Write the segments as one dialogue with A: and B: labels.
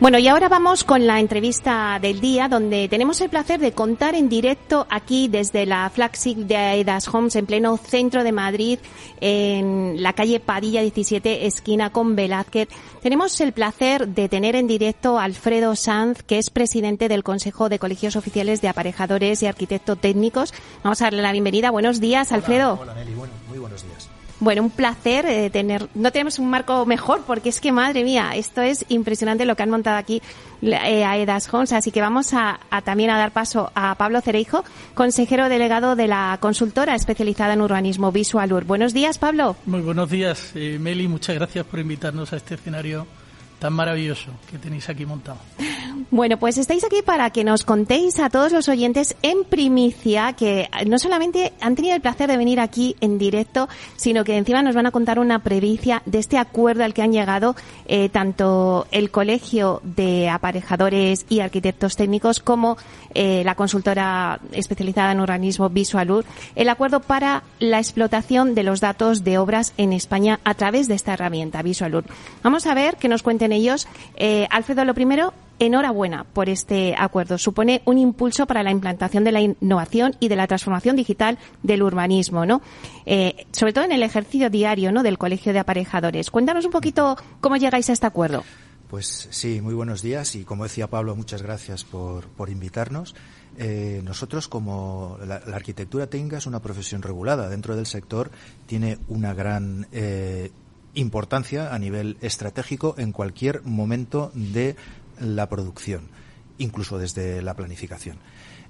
A: Bueno, y ahora vamos con la entrevista del día, donde tenemos el placer de contar en directo aquí desde la flagship de Aedas Homes en pleno centro de Madrid, en la calle Padilla 17, esquina con Velázquez. Tenemos el placer de tener en directo a Alfredo Sanz, que es presidente del Consejo de Colegios Oficiales de Aparejadores y Arquitectos Técnicos. Vamos a darle la bienvenida. Buenos días, Alfredo.
B: Hola, Nelly. muy buenos días.
A: Bueno, un placer eh, tener. No tenemos un marco mejor porque es que, madre mía, esto es impresionante lo que han montado aquí eh, a Edas Homes. Así que vamos a, también a dar paso a Pablo Cereijo, consejero delegado de la consultora especializada en urbanismo Visualur. Buenos días, Pablo.
C: Muy buenos días, eh, Meli. Muchas gracias por invitarnos a este escenario tan maravilloso que tenéis aquí montado.
A: Bueno, pues estáis aquí para que nos contéis a todos los oyentes en primicia que no solamente han tenido el placer de venir aquí en directo, sino que encima nos van a contar una previa de este acuerdo al que han llegado eh, tanto el Colegio de Aparejadores y Arquitectos Técnicos como eh, la consultora especializada en urbanismo Visualur, el acuerdo para la explotación de los datos de obras en España a través de esta herramienta Visualur. Vamos a ver que nos cuenten ellos. Eh, Alfredo, lo primero, enhorabuena por este acuerdo. Supone un impulso para la implantación de la innovación y de la transformación digital del urbanismo, ¿no? Eh, sobre todo en el ejercicio diario, ¿no? Del Colegio de Aparejadores. Cuéntanos un poquito cómo llegáis a este acuerdo.
B: Pues sí, muy buenos días y como decía Pablo, muchas gracias por, invitarnos. Eh, nosotros, como la, arquitectura técnica es una profesión regulada dentro del sector, tiene una gran importancia a nivel estratégico en cualquier momento de la producción, incluso desde la planificación.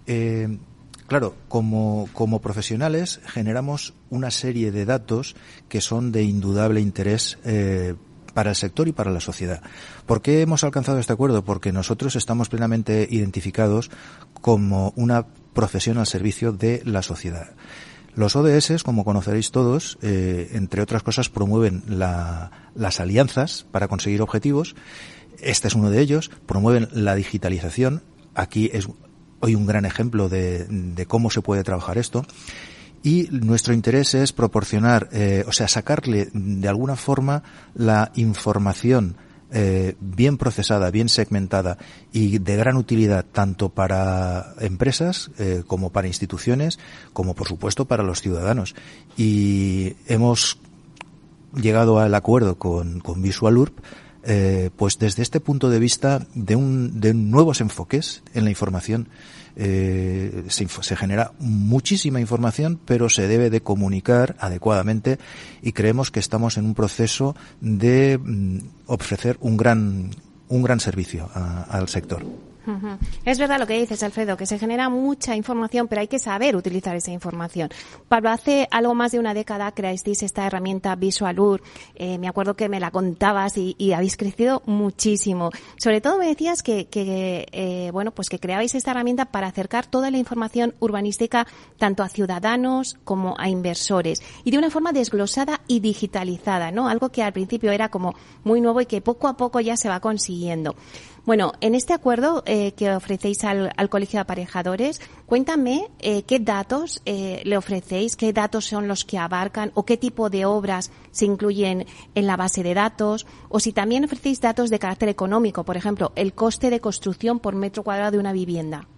B: Eh, claro, como, como, profesionales generamos una serie de datos que son de indudable interés eh, para el sector y para la sociedad. ¿Por qué hemos alcanzado este acuerdo? Porque nosotros estamos plenamente identificados como una profesión al servicio de la sociedad. Los ODS, como conoceréis todos, eh, entre otras cosas, promueven las alianzas para conseguir objetivos este es uno de ellos. Promueven la digitalización. Aquí es hoy un gran ejemplo de, cómo se puede trabajar esto. Y nuestro interés es proporcionar, eh, o sea, sacarle de alguna forma la información eh, bien procesada, bien segmentada y de gran utilidad tanto para empresas eh, como para instituciones, como por supuesto para los ciudadanos. Y hemos llegado al acuerdo con, con VisualUrb eh, pues desde este punto de vista de, un, de nuevos enfoques en la información. Eh, se, se, genera muchísima información, pero se debe de comunicar adecuadamente y creemos que estamos en un proceso de mm, ofrecer un gran, un gran servicio al sector.
A: Es verdad lo que dices, Alfredo, que se genera mucha información, pero hay que saber utilizar esa información. Pablo, hace algo más de una década creasteis esta herramienta Visualur. Eh, me acuerdo que me la contabas y, habéis crecido muchísimo. Sobre todo me decías que, eh, bueno, pues que creabais esta herramienta para acercar toda la información urbanística tanto a ciudadanos como a inversores y de una forma desglosada y digitalizada, ¿no? Algo que al principio era como muy nuevo y que poco a poco ya se va consiguiendo. Bueno, en este acuerdo eh, que ofrecéis al, Colegio de Aparejadores, cuéntame eh, qué datos eh, le ofrecéis, qué datos son los que abarcan o qué tipo de obras se incluyen en la base de datos o si también ofrecéis datos de carácter económico, por ejemplo, el coste de construcción por metro cuadrado de una vivienda.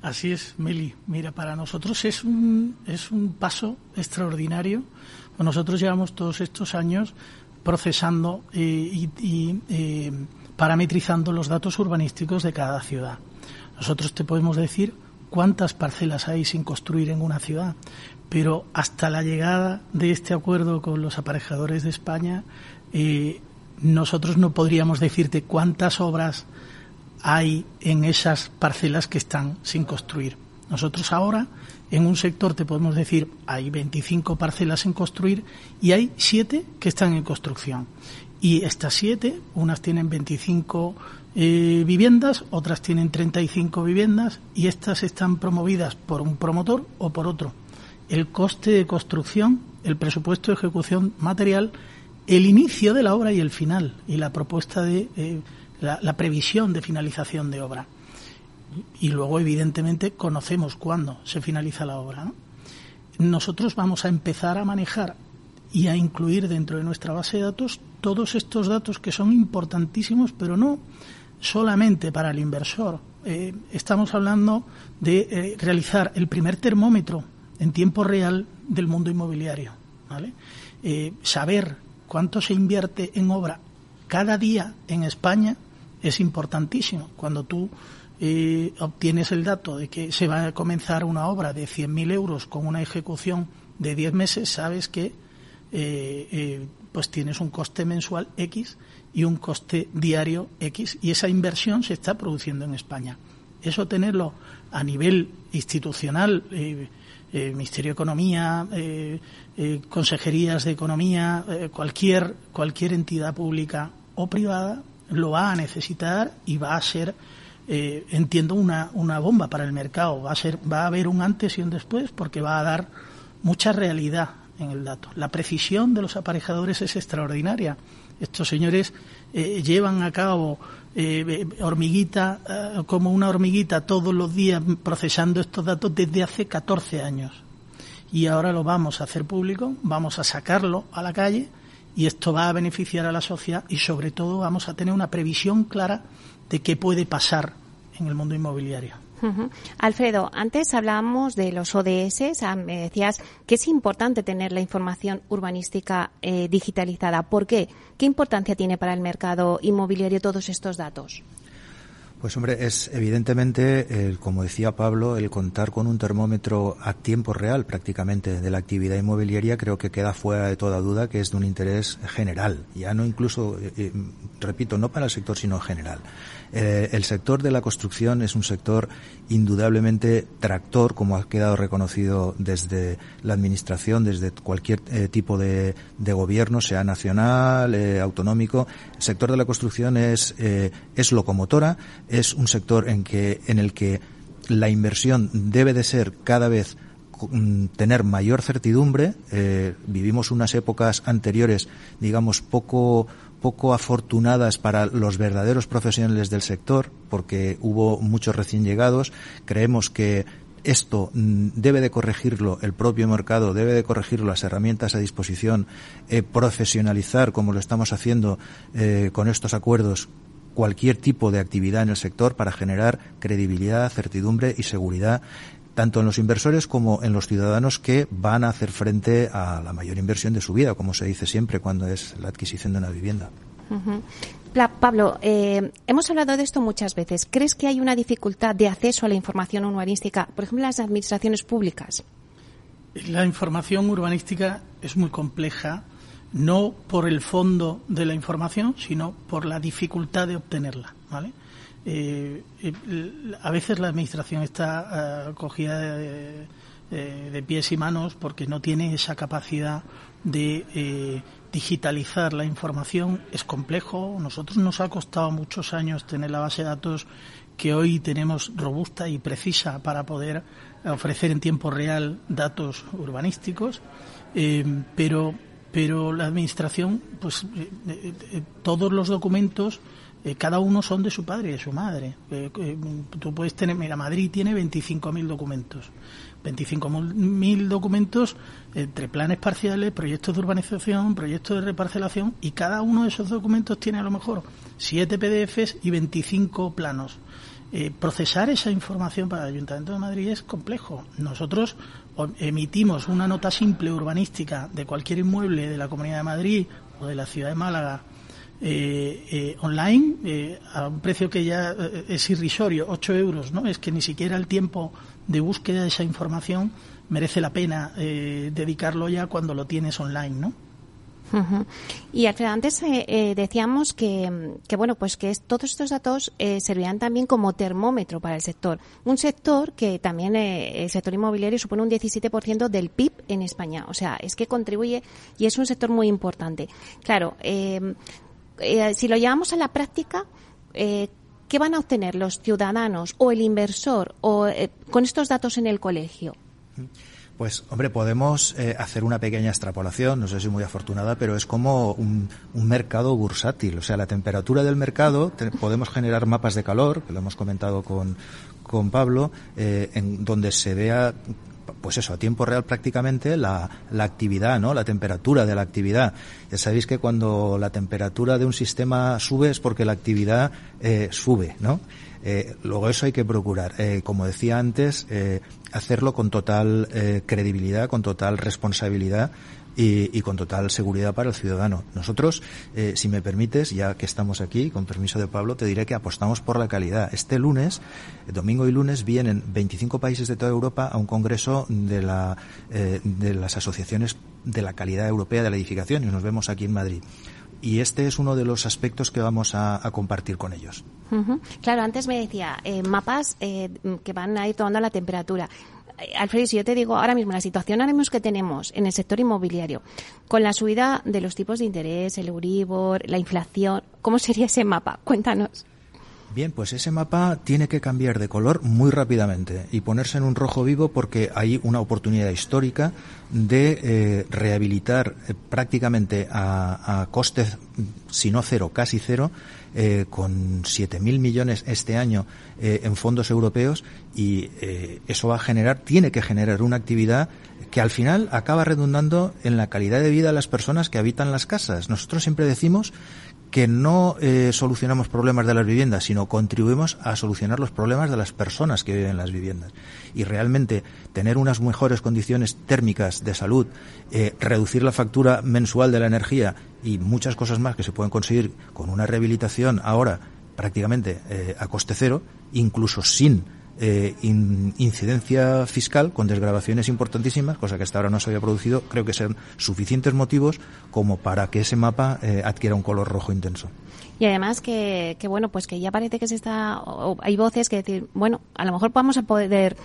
C: Así es, Meli. Mira, para nosotros es un, es un paso extraordinario. Nosotros llevamos todos estos años procesando y parametrizando los datos urbanísticos de cada ciudad. Nosotros te podemos decir cuántas parcelas hay sin construir en una ciudad, pero hasta la llegada de este acuerdo con los aparejadores de España, eh, nosotros no podríamos decirte cuántas obras hay en esas parcelas que están sin construir. Nosotros ahora en un sector te podemos decir hay 25 parcelas en construir y hay 7 que están en construcción. Y estas siete, unas tienen 25 eh, viviendas, otras tienen 35 viviendas y estas están promovidas por un promotor o por otro. El coste de construcción, el presupuesto de ejecución material, el inicio de la obra y el final y la propuesta de eh, la, previsión de finalización de obra. Y luego, evidentemente, conocemos cuándo se finaliza la obra. Nosotros vamos a empezar a manejar y a incluir dentro de nuestra base de datos todos estos datos que son importantísimos, pero no solamente para el inversor. Eh, estamos hablando de eh, realizar el primer termómetro en tiempo real del mundo inmobiliario. Eh, saber cuánto se invierte en obra cada día en España es importantísimo. Cuando tú obtienes el dato de que se va a comenzar una obra de 100.000 euros con una ejecución de 10 meses, sabes que eh, pues tienes un coste mensual X y un coste diario X y esa inversión se está produciendo en España. Eso tenerlo a nivel institucional, eh, Ministerio de Economía, eh, eh, consejerías de Economía, cualquier, cualquier entidad pública o privada lo va a necesitar y va a ser, entiendo, una, una bomba para el mercado. Va a, ser, va a haber un antes y un después porque va a dar mucha realidad en el dato. La precisión de los aparejadores es extraordinaria. Estos señores llevan a cabo eh, hormiguita, eh, como una hormiguita todos los días procesando estos datos desde hace 14 años. Y ahora lo vamos a hacer público, vamos a sacarlo a la calle y esto va a beneficiar a la sociedad y sobre todo vamos a tener una previsión clara de qué puede pasar en el mundo inmobiliario.
A: Alfredo, antes hablábamos de los ODS, me decías que es importante tener la información urbanística eh, digitalizada. ¿Por qué? ¿Qué importancia tiene para el mercado inmobiliario todos estos datos?
B: Pues hombre, es evidentemente, como decía Pablo, el contar con un termómetro a tiempo real prácticamente de la actividad inmobiliaria creo que queda fuera de toda duda que es de un interés general, ya no incluso, eh, eh, repito, no para el sector sino en general. Eh, el sector de la construcción es un sector indudablemente tractor, como ha quedado reconocido desde la Administración, desde cualquier eh, tipo de, gobierno, sea nacional, eh, autonómico. El sector de la construcción es, es locomotora, es un sector en, que, en el que la inversión debe de ser cada vez mm, tener mayor certidumbre. vivimos unas épocas anteriores, digamos, poco poco afortunadas para los verdaderos profesionales del sector, porque hubo muchos recién llegados. Creemos que esto mm, debe de corregirlo el propio mercado, debe de corregirlo las herramientas a disposición, eh, profesionalizar, como lo estamos haciendo eh, con estos acuerdos, cualquier tipo de actividad en el sector para generar credibilidad, certidumbre y seguridad tanto en los inversores como en los ciudadanos que van a hacer frente a la mayor inversión de su vida, como se dice siempre cuando es la adquisición de una vivienda.
A: Pablo, eh, hemos hablado de esto muchas veces. ¿Crees que hay una dificultad de acceso a la información urbanística, por ejemplo, en las administraciones públicas?
C: La información urbanística es muy compleja, no por el fondo de la información, sino por la dificultad de obtenerla. ¿vale? Eh, eh, a veces la administración está eh, cogida de, pies y manos porque no tiene esa capacidad de digitalizar la información. Es complejo. Nosotros nos ha costado muchos años tener la base de datos que hoy tenemos robusta y precisa para poder ofrecer en tiempo real datos urbanísticos, pero pero la administración, pues todos los documentos eh, cada uno son de su padre y de su madre. Eh, eh, tú puedes tener, mira, Madrid tiene 25.000 documentos. 25.000 documentos entre planes parciales, proyectos de urbanización, proyectos de reparcelación y cada uno de esos documentos tiene a lo mejor 7 PDFs y 25 planos. procesar esa información para el Ayuntamiento de Madrid es complejo. Nosotros emitimos una nota simple urbanística de cualquier inmueble de la Comunidad de Madrid o de la Ciudad de Málaga eh, eh, online eh, a un precio que ya eh, es irrisorio, 8 euros, ¿no? Es que ni siquiera el tiempo de búsqueda de esa información merece la pena dedicarlo ya cuando lo tienes online, ¿no?
A: Y Alfredo, antes decíamos que, que, bueno, pues que todos estos datos servían también como termómetro para el sector. Un sector que también el sector inmobiliario supone un 17% del PIB en España. O sea, es que contribuye y es un sector muy importante. Claro, eh, si lo llevamos a la práctica, eh, ¿qué van a obtener los ciudadanos o el inversor o, eh, con estos datos en el colegio?
B: Pues, hombre, podemos eh, hacer una pequeña extrapolación, no sé si muy afortunada, pero es como un, mercado bursátil. O sea, la temperatura del mercado, podemos generar mapas de calor, que lo hemos comentado con, con Pablo, en donde se vea pues eso, a tiempo real prácticamente la, la, actividad, ¿no? La temperatura de la actividad. Ya sabéis que cuando la temperatura de un sistema sube es porque la actividad eh, sube, ¿no? Eh, luego eso hay que procurar, eh, como decía antes, eh, hacerlo con total credibilidad, con total responsabilidad y, con total seguridad para el ciudadano. Nosotros, si me permites, ya que estamos aquí, con permiso de Pablo, te diré que apostamos por la calidad. Este lunes, domingo y lunes, vienen 25 países de toda Europa a un congreso de, la, de las asociaciones de la calidad europea de la edificación y nos vemos aquí en Madrid y este es uno de los aspectos que vamos a, compartir con ellos.
A: Claro, antes me decía eh, mapas eh, que van a ir tomando la temperatura. Alfredo, si yo te digo ahora mismo la situación ahora mismo que tenemos en el sector inmobiliario, con la subida de los tipos de interés, el Euribor, la inflación, ¿cómo sería ese mapa? Cuéntanos.
B: Bien, pues ese mapa tiene que cambiar de color muy rápidamente y ponerse en un rojo vivo porque hay una oportunidad histórica de eh, rehabilitar eh, prácticamente a, a, coste, si no cero, casi cero, eh, con 7.000 millones este año en fondos europeos y eso va a generar, tiene que generar una actividad que al final acaba redundando en la calidad de vida de las personas que habitan las casas. Nosotros siempre decimos que no eh, solucionamos problemas de las viviendas, sino contribuimos a solucionar los problemas de las personas que viven en las viviendas. Y realmente tener unas mejores condiciones térmicas de salud, eh, reducir la factura mensual de la energía y muchas cosas más que se pueden conseguir con una rehabilitación ahora prácticamente eh, a coste cero, incluso sin eh, incidencia fiscal con desgrabaciones importantísimas, cosa que hasta ahora no se había producido, creo que sean suficientes motivos como para que ese mapa eh, adquiera un color rojo intenso.
A: Y además que, que, bueno, pues que ya parece que se está, hay voces que decir, bueno, a lo mejor vamos a poder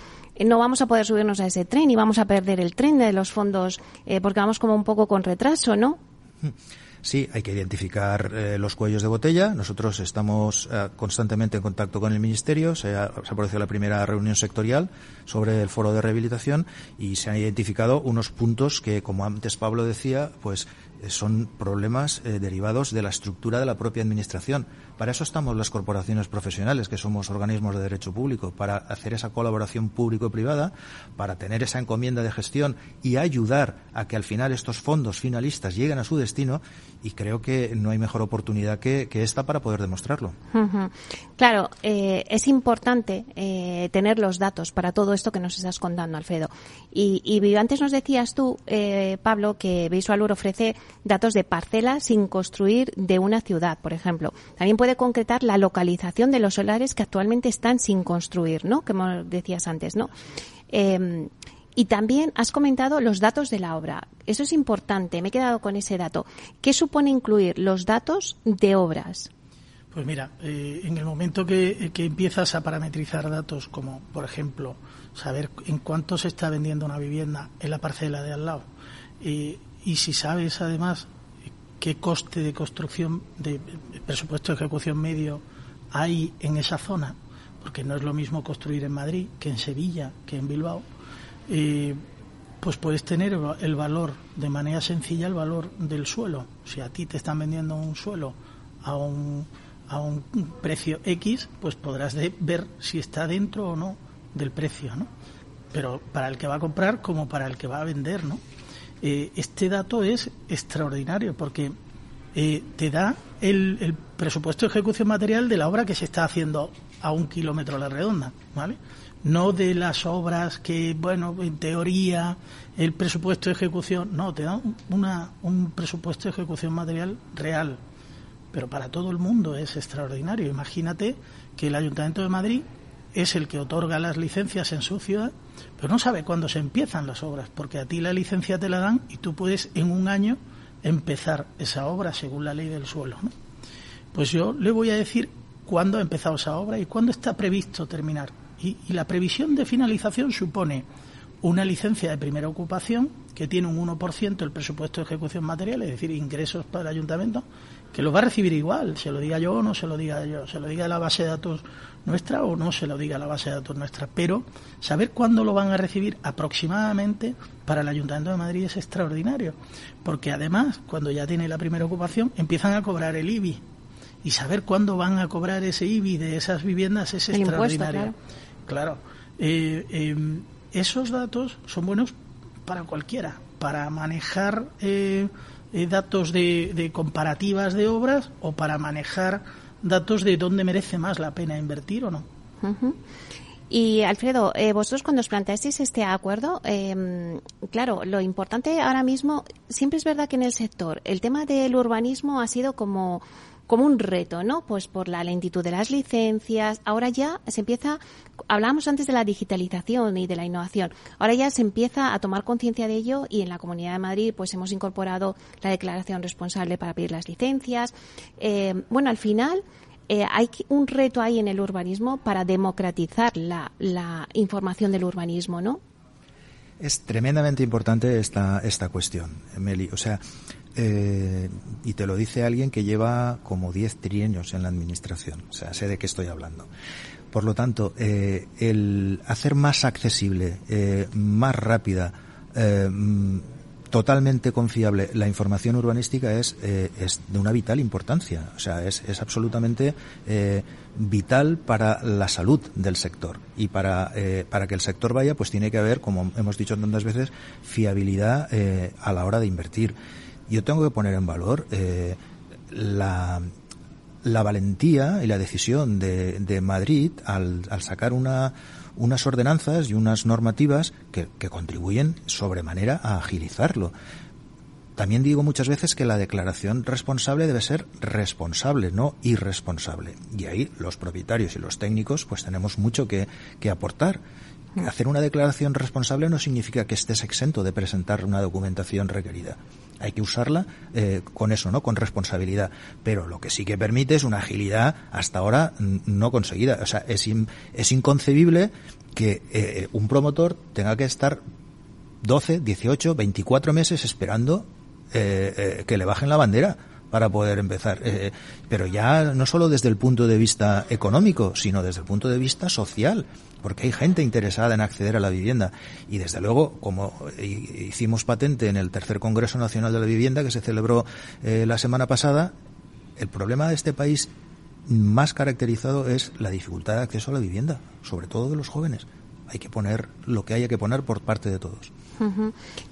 A: no vamos a poder subirnos a ese tren y vamos a perder el tren de los fondos eh, porque vamos como un poco con retraso, ¿no?
B: Sí, hay que identificar eh, los cuellos de botella. Nosotros estamos eh, constantemente en contacto con el Ministerio. Se ha, se producido la primera reunión sectorial sobre el foro de rehabilitación y se han identificado unos puntos que, como antes Pablo decía, pues eh, son problemas derivados de la estructura de la propia Administración. Para eso estamos las corporaciones profesionales, que somos organismos de derecho público, para hacer esa colaboración público-privada, para tener esa encomienda de gestión y ayudar a que al final estos fondos finalistas lleguen a su destino. Y creo que no hay mejor oportunidad que, esta para poder demostrarlo.
A: Claro, eh, es importante tener los datos para todo esto que nos estás contando, Alfredo. Y, y antes nos decías tú, Pablo, que Visualur ofrece datos de parcelas sin construir de una ciudad, por ejemplo. También puede concretar la localización de los solares que actualmente están sin construir, ¿no? Como decías antes, ¿no? Em, y también has comentado los datos de la obra. Eso es importante, me he quedado con ese dato. ¿Qué supone incluir los datos de obras?
C: Pues mira, eh, en el momento que, empiezas a parametrizar datos como, por ejemplo, saber en cuánto se está vendiendo una vivienda en la parcela de al lado, y y si sabes además qué coste de construcción, de presupuesto de ejecución medio hay en esa zona, porque no es lo mismo construir en Madrid que en Sevilla, que en Bilbao, eh, pues puedes tener el valor de manera sencilla, el valor del suelo. Si a ti te están vendiendo un suelo a un, a un precio X, pues podrás ver si está dentro o no del precio, ¿no? Pero para el que va a comprar como para el que va a vender, ¿no? Eh, este dato es extraordinario porque eh, te da el, presupuesto de ejecución material de la obra que se está haciendo a un kilómetro a la redonda, ¿vale? No de las obras que, bueno, en teoría el presupuesto de ejecución, no, te da una, un presupuesto de ejecución material real, pero para todo el mundo es extraordinario. Imagínate que el Ayuntamiento de Madrid es el que otorga las licencias en su ciudad, pero no sabe cuándo se empiezan las obras, porque a ti la licencia te la dan y tú puedes en un año empezar esa obra según la ley del suelo. Pues yo le voy a decir cuándo ha empezado esa obra y cuándo está previsto terminar. Y, la previsión de finalización supone una licencia de primera ocupación que tiene un 1% el presupuesto de ejecución material, es decir, ingresos para el ayuntamiento, que lo va a recibir igual, se lo diga yo o no se lo diga yo, se lo diga la base de datos nuestra o no se lo diga la base de datos nuestra, pero saber cuándo lo van a recibir aproximadamente para el Ayuntamiento de Madrid es extraordinario, porque además, cuando ya tiene la primera ocupación, empiezan a cobrar el IBI y saber cuándo van a cobrar ese IBI de esas viviendas es extraordinario. claro, eh, em, esos datos son buenos para cualquiera, para manejar eh, eh, datos de, comparativas de obras o para manejar datos de dónde merece más la pena invertir o no.
A: Y Alfredo, eh, vosotros cuando os planteasteis este acuerdo, em, claro, lo importante ahora mismo, siempre es verdad que en el sector el tema del urbanismo ha sido como como un reto, ¿no? Pues por la lentitud de las licencias. Ahora ya se empieza, hablábamos antes de la digitalización y de la innovación. Ahora ya se empieza a tomar conciencia de ello y en la Comunidad de Madrid pues hemos incorporado la declaración responsable para pedir las licencias. Eh, bueno, al final eh, hay un reto ahí en el urbanismo para democratizar la, la información del urbanismo, ¿no?
B: Es tremendamente importante esta, esta cuestión, Meli. O sea, eh, y te lo dice alguien que lleva como 10 trienios en la administración. O sea, sé de qué estoy hablando. Por lo tanto, eh, el hacer más accesible, eh, más rápida, mm, totalmente confiable la información urbanística es, de una vital importancia. O sea, es, es absolutamente vital para la salud del sector. Y para, para que el sector vaya, pues tiene que haber, como hemos dicho tantas veces, fiabilidad a la hora de invertir yo tengo que poner en valor eh, la, la, valentía y la decisión de, de Madrid al, al sacar una, unas ordenanzas y unas normativas que, que, contribuyen sobremanera a agilizarlo. También digo muchas veces que la declaración responsable debe ser responsable, no irresponsable. Y ahí los propietarios y los técnicos pues tenemos mucho que, que aportar. Hacer una declaración responsable no significa que estés exento de presentar una documentación requerida hay que usarla eh, con eso, ¿no? Con responsabilidad. Pero lo que sí que permite es una agilidad hasta ahora no conseguida. O sea, es, es inconcebible que eh, un promotor tenga que estar 12, 18, 24 meses esperando eh, que le bajen la bandera para poder empezar. pero ya no solo desde el punto de vista económico, sino desde el punto de vista social porque hay gente interesada en acceder a la vivienda. Y desde luego, como hicimos patente en el tercer Congreso Nacional de la Vivienda que se celebró eh, la semana pasada, el problema de este país más caracterizado es la dificultad de acceso a la vivienda, sobre todo de los jóvenes. Hay que poner lo que haya que poner por parte de todos.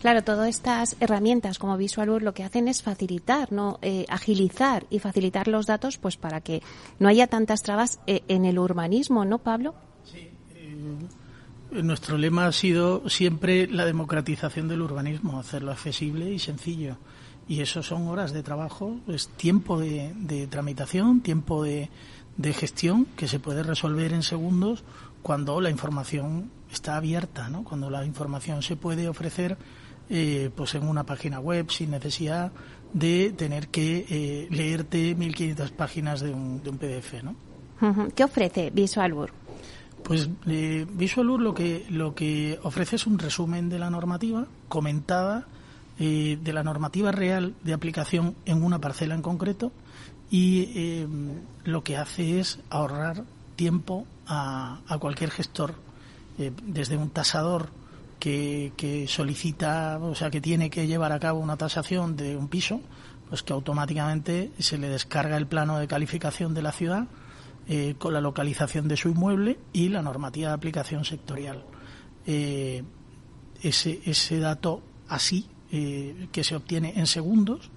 A: Claro, todas estas herramientas como Visualur lo que hacen es facilitar, no eh, agilizar y facilitar los datos, pues para que no haya tantas trabas eh, en el urbanismo, ¿no, Pablo?
C: nuestro lema ha sido siempre la democratización del urbanismo, hacerlo accesible y sencillo. Y eso son horas de trabajo, es tiempo de, tramitación, tiempo de, gestión que se puede resolver en segundos cuando la información está abierta, ¿no? cuando la información se puede ofrecer eh, pues en una página web sin necesidad de tener que eh, leerte 1.500 páginas de un, de un PDF. ¿no?
A: ¿Qué ofrece VisualWorks?
C: Pues eh, Visualur lo que, lo que ofrece es un resumen de la normativa comentada, eh, de la normativa real de aplicación en una parcela en concreto y eh, lo que hace es ahorrar tiempo a, a cualquier gestor, eh, desde un tasador que, que solicita, o sea, que tiene que llevar a cabo una tasación de un piso, pues que automáticamente se le descarga el plano de calificación de la ciudad, eh, con la localización de su inmueble y la normativa de aplicación sectorial. Eh, ese, ese dato así, eh, que se obtiene en segundos,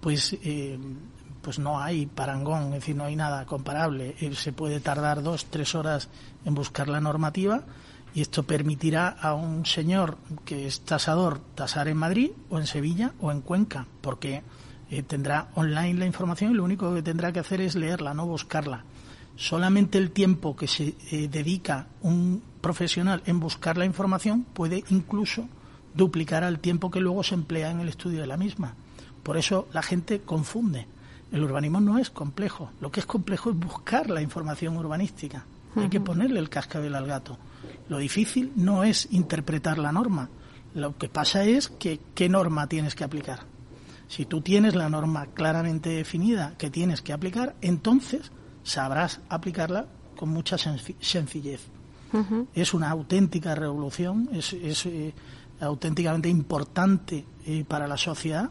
C: pues, pues no hay parangón, es decir, no hay nada comparable. se puede tardar dos, tres horas en buscar la normativa y esto permitirá a un señor que es tasador tasar en Madrid o en Sevilla o en Cuenca, porque tendrá online la información y lo único que tendrá que hacer es leerla, no buscarla solamente el tiempo que se eh, dedica un profesional en buscar la información puede incluso duplicar al tiempo que luego se emplea en el estudio de la misma. Por eso la gente confunde. El urbanismo no es complejo. Lo que es complejo es buscar la información urbanística. Hay que ponerle el cascabel al gato. Lo difícil no es interpretar la norma, lo que pasa es que qué norma tienes que aplicar. Si tú tienes la norma claramente definida que tienes que aplicar, entonces sabrás aplicarla con mucha sencillez. Es una auténtica revolución, es, eh, auténticamente importante eh, para la sociedad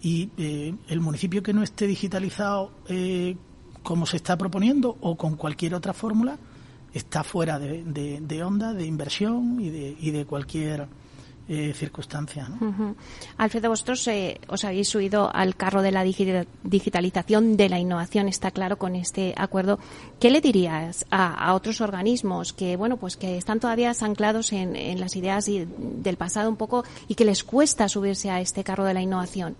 C: y eh, el municipio que no esté digitalizado como se está proponiendo o con cualquier otra fórmula está fuera de, de, onda, de inversión y de, y de cualquier eh, circunstancia.
A: Alfredo, vosotros eh, os habéis subido al carro de la digitalización, de la innovación, está claro con este acuerdo. ¿Qué le dirías a, otros organismos que, bueno, pues que están todavía anclados en, las ideas del pasado un poco y que les cuesta subirse a este carro de la innovación?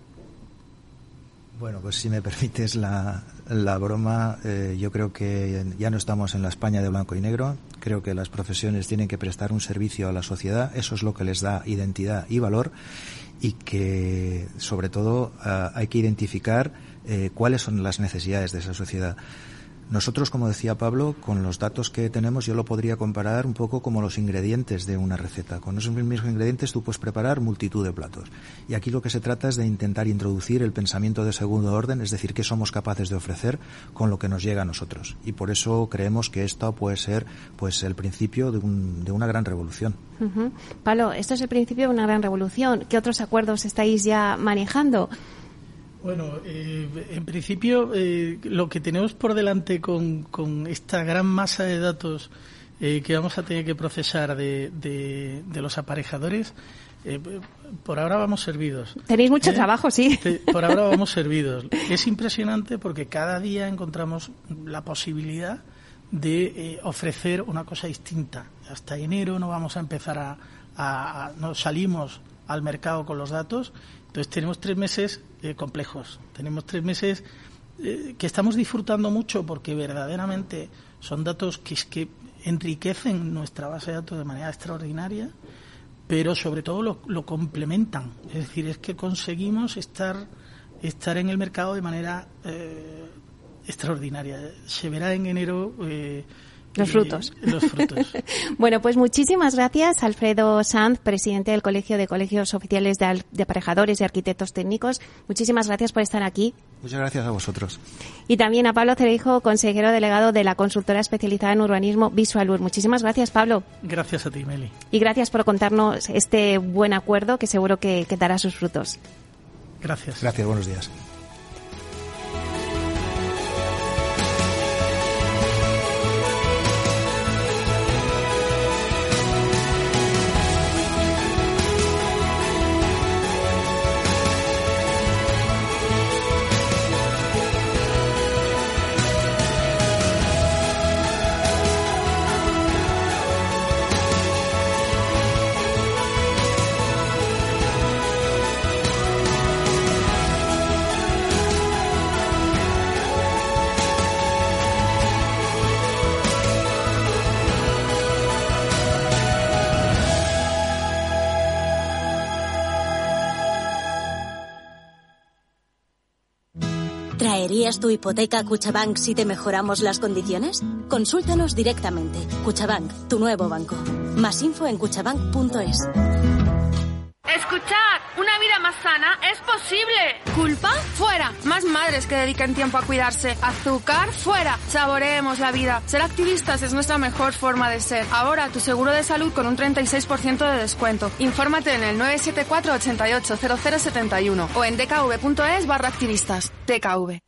B: Bueno, pues si me permites la, la broma, eh, yo creo que ya no estamos en la España de blanco y negro. Creo que las profesiones tienen que prestar un servicio a la sociedad. Eso es lo que les da identidad y valor. Y que, sobre todo, ah, hay que identificar eh, cuáles son las necesidades de esa sociedad. Nosotros, como decía Pablo, con los datos que tenemos yo lo podría comparar un poco como los ingredientes de una receta. Con esos mismos ingredientes tú puedes preparar multitud de platos. Y aquí lo que se trata es de intentar introducir el pensamiento de segundo orden, es decir, qué somos capaces de ofrecer con lo que nos llega a nosotros. Y por eso creemos que esto puede ser pues el principio de, una gran revolución.
A: Pablo, esto es el principio de una gran revolución. ¿Qué otros acuerdos estáis ya manejando?
C: Bueno, eh, en principio eh, lo que tenemos por delante con, esta gran masa de datos eh, que vamos a tener que procesar de, de, los aparejadores, por ahora vamos servidos.
A: Tenéis mucho trabajo, sí.
C: Por ahora vamos servidos. Es impresionante porque cada día encontramos la posibilidad de ofrecer una cosa distinta. Hasta enero no vamos a empezar a, a, no salimos al mercado con los datos entonces tenemos tres meses eh, complejos, tenemos tres meses eh, que estamos disfrutando mucho porque verdaderamente son datos que, que enriquecen nuestra base de datos de manera extraordinaria, pero sobre todo lo, complementan. Es decir, es que conseguimos estar, estar en el mercado de manera eh, extraordinaria. Se verá en enero
A: los frutos.
C: Los frutos.
A: bueno, pues muchísimas gracias, Alfredo Sanz, presidente del Colegio de Colegios Oficiales de, Aparejadores y Arquitectos Técnicos. Muchísimas gracias por estar aquí.
B: Muchas gracias a vosotros.
A: Y también a Pablo Cereijo, consejero delegado de la consultora especializada en urbanismo Visualur. Muchísimas gracias, Pablo.
C: Gracias a ti, Meli.
A: Y gracias por contarnos este buen acuerdo que seguro que, que dará sus frutos.
C: Gracias.
B: Gracias, buenos días.
D: ¿Traerías tu hipoteca a Cuchabank si te mejoramos las condiciones? Consúltanos directamente. Cuchabank, tu nuevo banco. Más info en cuchabank.es.
E: Escuchad, una vida más sana es posible. ¿Culpa? Fuera. Más madres que dediquen tiempo a cuidarse. Azúcar? Fuera. Saboreemos la vida. Ser activistas es nuestra mejor forma de ser. Ahora tu seguro de salud con un 36% de descuento. Infórmate en el 974 88 0071 o en dkv.es barra activistas. DKV.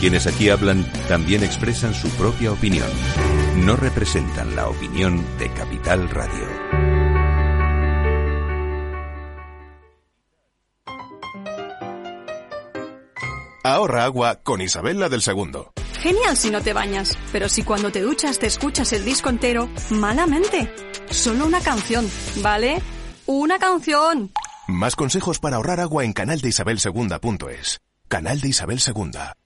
F: Quienes aquí hablan también expresan su propia opinión. No representan la opinión de Capital Radio.
G: Ahorra agua con Isabel del Segundo. genial si no te bañas, pero si cuando te duchas te escuchas el disco entero, malamente. Solo una canción, ¿vale? Una canción.
H: Más consejos para ahorrar agua en canaldeisabelsegunda.es. Canal de Isabel II.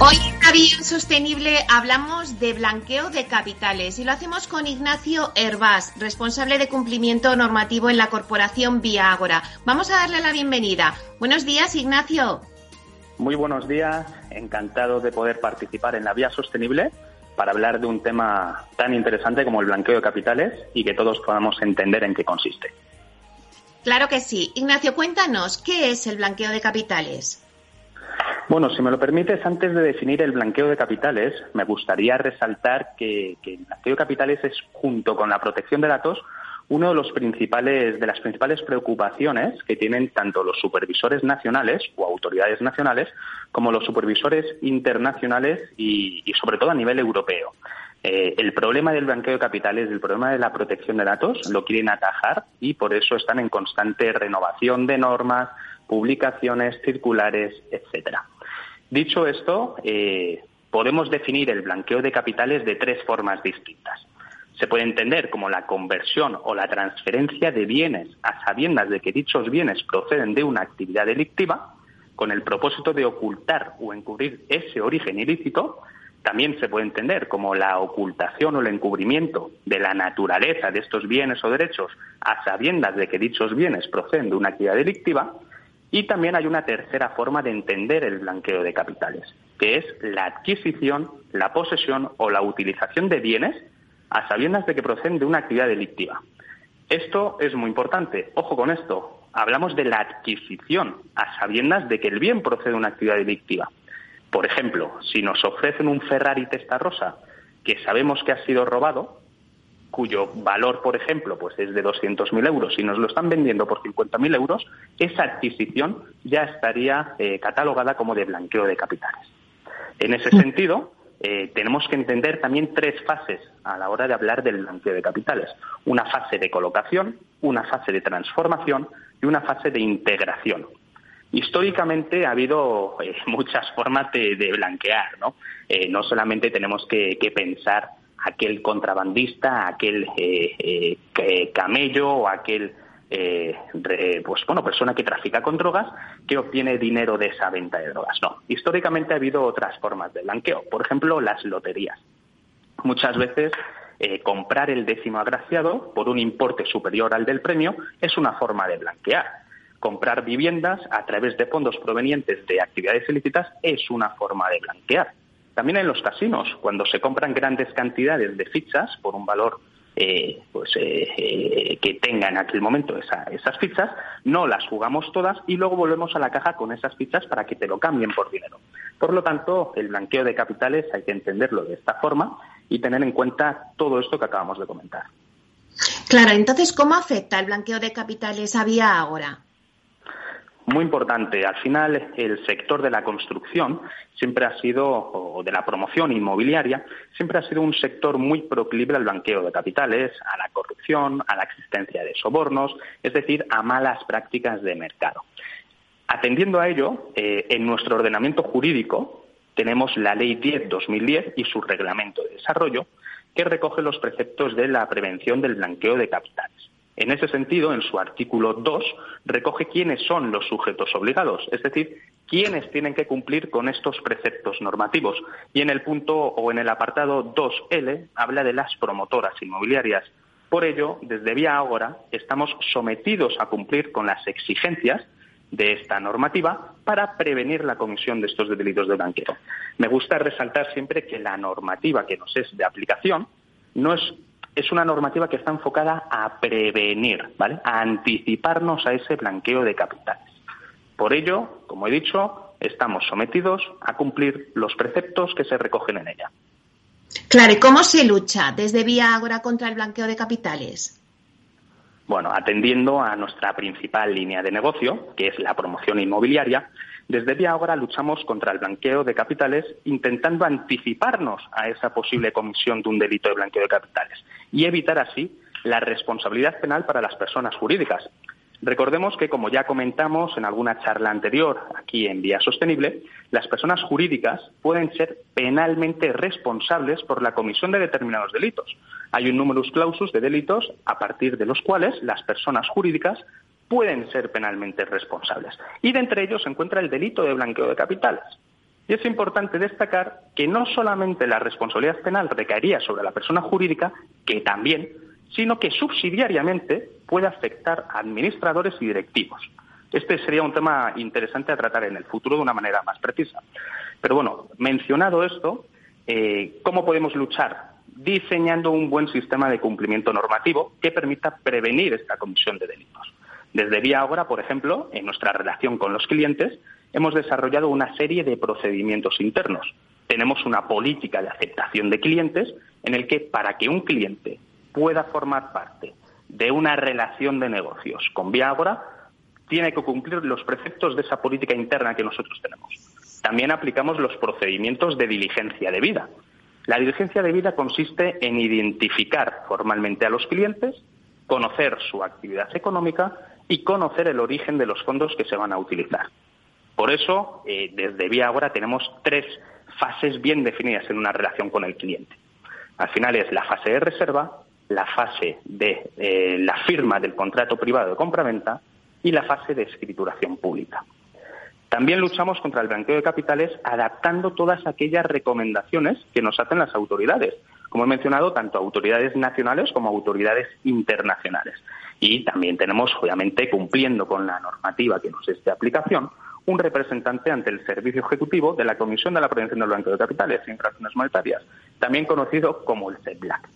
A: Hoy en la Vía Sostenible hablamos de blanqueo de capitales y lo hacemos con Ignacio Herbás, responsable de cumplimiento normativo en la corporación Vía Ágora. Vamos a darle la bienvenida. Buenos días, Ignacio.
I: Muy buenos días, encantado de poder participar en la Vía Sostenible para hablar de un tema tan interesante como el blanqueo de capitales y que todos podamos entender en qué consiste.
A: Claro que sí. Ignacio, cuéntanos, ¿qué es el blanqueo de capitales?
I: Bueno, si me lo permites, antes de definir el blanqueo de capitales, me gustaría resaltar que, el blanqueo de capitales es, junto con la protección de datos, uno de los principales de las principales preocupaciones que tienen tanto los supervisores nacionales o autoridades nacionales como los supervisores internacionales y, sobre todo a nivel europeo. Eh, el problema del blanqueo de capitales, el problema de la protección de datos, lo quieren atajar y por eso están en constante renovación de normas, publicaciones, circulares, etcétera. Dicho esto, eh, podemos definir el blanqueo de capitales de tres formas distintas. Se puede entender como la conversión o la transferencia de bienes a sabiendas de que dichos bienes proceden de una actividad delictiva, con el propósito de ocultar o encubrir ese origen ilícito, también se puede entender como la ocultación o el encubrimiento de la naturaleza de estos bienes o derechos a sabiendas de que dichos bienes proceden de una actividad delictiva, y también hay una tercera forma de entender el blanqueo de capitales, que es la adquisición, la posesión o la utilización de bienes a sabiendas de que proceden de una actividad delictiva. Esto es muy importante. Ojo con esto. Hablamos de la adquisición a sabiendas de que el bien procede de una actividad delictiva. Por ejemplo, si nos ofrecen un Ferrari Testarossa que sabemos que ha sido robado, cuyo valor, por ejemplo, pues es de 200.000 euros y nos lo están vendiendo por 50.000 euros, esa adquisición ya estaría eh, catalogada como de blanqueo de capitales. En ese sentido, eh, tenemos que entender también tres fases a la hora de hablar del blanqueo de capitales. Una fase de colocación, una fase de transformación y una fase de integración. Históricamente ha habido eh, muchas formas de, blanquear, ¿no? Eh, no solamente tenemos que, que, pensar aquel contrabandista, aquel camello o aquel eh, pues bueno, persona que trafica con drogas que obtiene dinero de esa venta de drogas. No, históricamente ha habido otras formas de blanqueo, por ejemplo, las loterías. Muchas veces eh, comprar el décimo agraciado por un importe superior al del premio es una forma de blanquear. Comprar viviendas a través de fondos provenientes de actividades ilícitas es una forma de blanquear. También en los casinos, cuando se compran grandes cantidades de fichas por un valor eh, pues eh, eh, que tenga en aquel momento esas fichas, no las jugamos todas y luego volvemos a la caja con esas fichas para que te lo cambien por dinero. Por lo tanto, el blanqueo de capitales hay que entenderlo de esta forma y tener en cuenta todo esto que acabamos de comentar.
A: Claro, entonces, ¿cómo afecta el blanqueo de capitales a vía ahora?
I: Muy importante. Al final, el sector de la construcción siempre ha sido, o de la promoción inmobiliaria, siempre ha sido un sector muy proclive al blanqueo de capitales, a la corrupción, a la existencia de sobornos, es decir, a malas prácticas de mercado. Atendiendo a ello, eh, en nuestro ordenamiento jurídico tenemos la Ley 10-2010 y su reglamento de desarrollo, que recoge los preceptos de la prevención del blanqueo de capitales. En ese sentido, en su artículo 2, recoge quiénes son los sujetos obligados, es decir, quiénes tienen que cumplir con estos preceptos normativos. Y en el punto o en el apartado 2L habla de las promotoras inmobiliarias. Por ello, desde Vía Ágora estamos sometidos a cumplir con las exigencias de esta normativa para prevenir la comisión de estos delitos de blanqueo. Me gusta resaltar siempre que la normativa que nos es de aplicación no es es una normativa que está enfocada a prevenir, ¿vale? A anticiparnos a ese blanqueo de capitales. Por ello, como he dicho, estamos sometidos a cumplir los preceptos que se recogen en ella.
A: Claro, ¿y cómo se lucha desde Vía Ágora contra el blanqueo de capitales?
I: Bueno, atendiendo a nuestra principal línea de negocio, que es la promoción inmobiliaria, desde Vía Ágora luchamos contra el blanqueo de capitales intentando anticiparnos a esa posible comisión de un delito de blanqueo de capitales y evitar así la responsabilidad penal para las personas jurídicas, Recordemos que, como ya comentamos en alguna charla anterior aquí en Vía Sostenible, las personas jurídicas pueden ser penalmente responsables por la comisión de determinados delitos. Hay un numerus clausus de delitos a partir de los cuales las personas jurídicas pueden ser penalmente responsables. Y de entre ellos se encuentra el delito de blanqueo de capitales. Y es importante destacar que no solamente la responsabilidad penal recaería sobre la persona jurídica, que también, sino que subsidiariamente puede afectar a administradores y directivos. Este sería un tema interesante a tratar en el futuro de una manera más precisa. Pero bueno, mencionado esto, eh, ¿cómo podemos luchar? Diseñando un buen sistema de cumplimiento normativo que permita prevenir esta comisión de delitos. Desde Vía Ahora, por ejemplo, en nuestra relación con los clientes, hemos desarrollado una serie de procedimientos internos. Tenemos una política de aceptación de clientes en el que para que un cliente pueda formar parte de una relación de negocios con Viagra, tiene que cumplir los preceptos de esa política interna que nosotros tenemos. También aplicamos los procedimientos de diligencia de vida. La diligencia de vida consiste en identificar formalmente a los clientes, conocer su actividad económica y conocer el origen de los fondos que se van a utilizar. Por eso, eh, desde Viagra tenemos tres fases bien definidas en una relación con el cliente. Al final es la fase de reserva, la fase de eh, la firma del contrato privado de compraventa y la fase de escrituración pública. También luchamos contra el blanqueo de capitales adaptando todas aquellas recomendaciones que nos hacen las autoridades, como he mencionado, tanto autoridades nacionales como autoridades internacionales. Y también tenemos, obviamente, cumpliendo con la normativa que nos es de aplicación, un representante ante el Servicio Ejecutivo de la Comisión de la Prevención del Blanqueo de Capitales y Infracciones Monetarias, también conocido como el CEPLAC.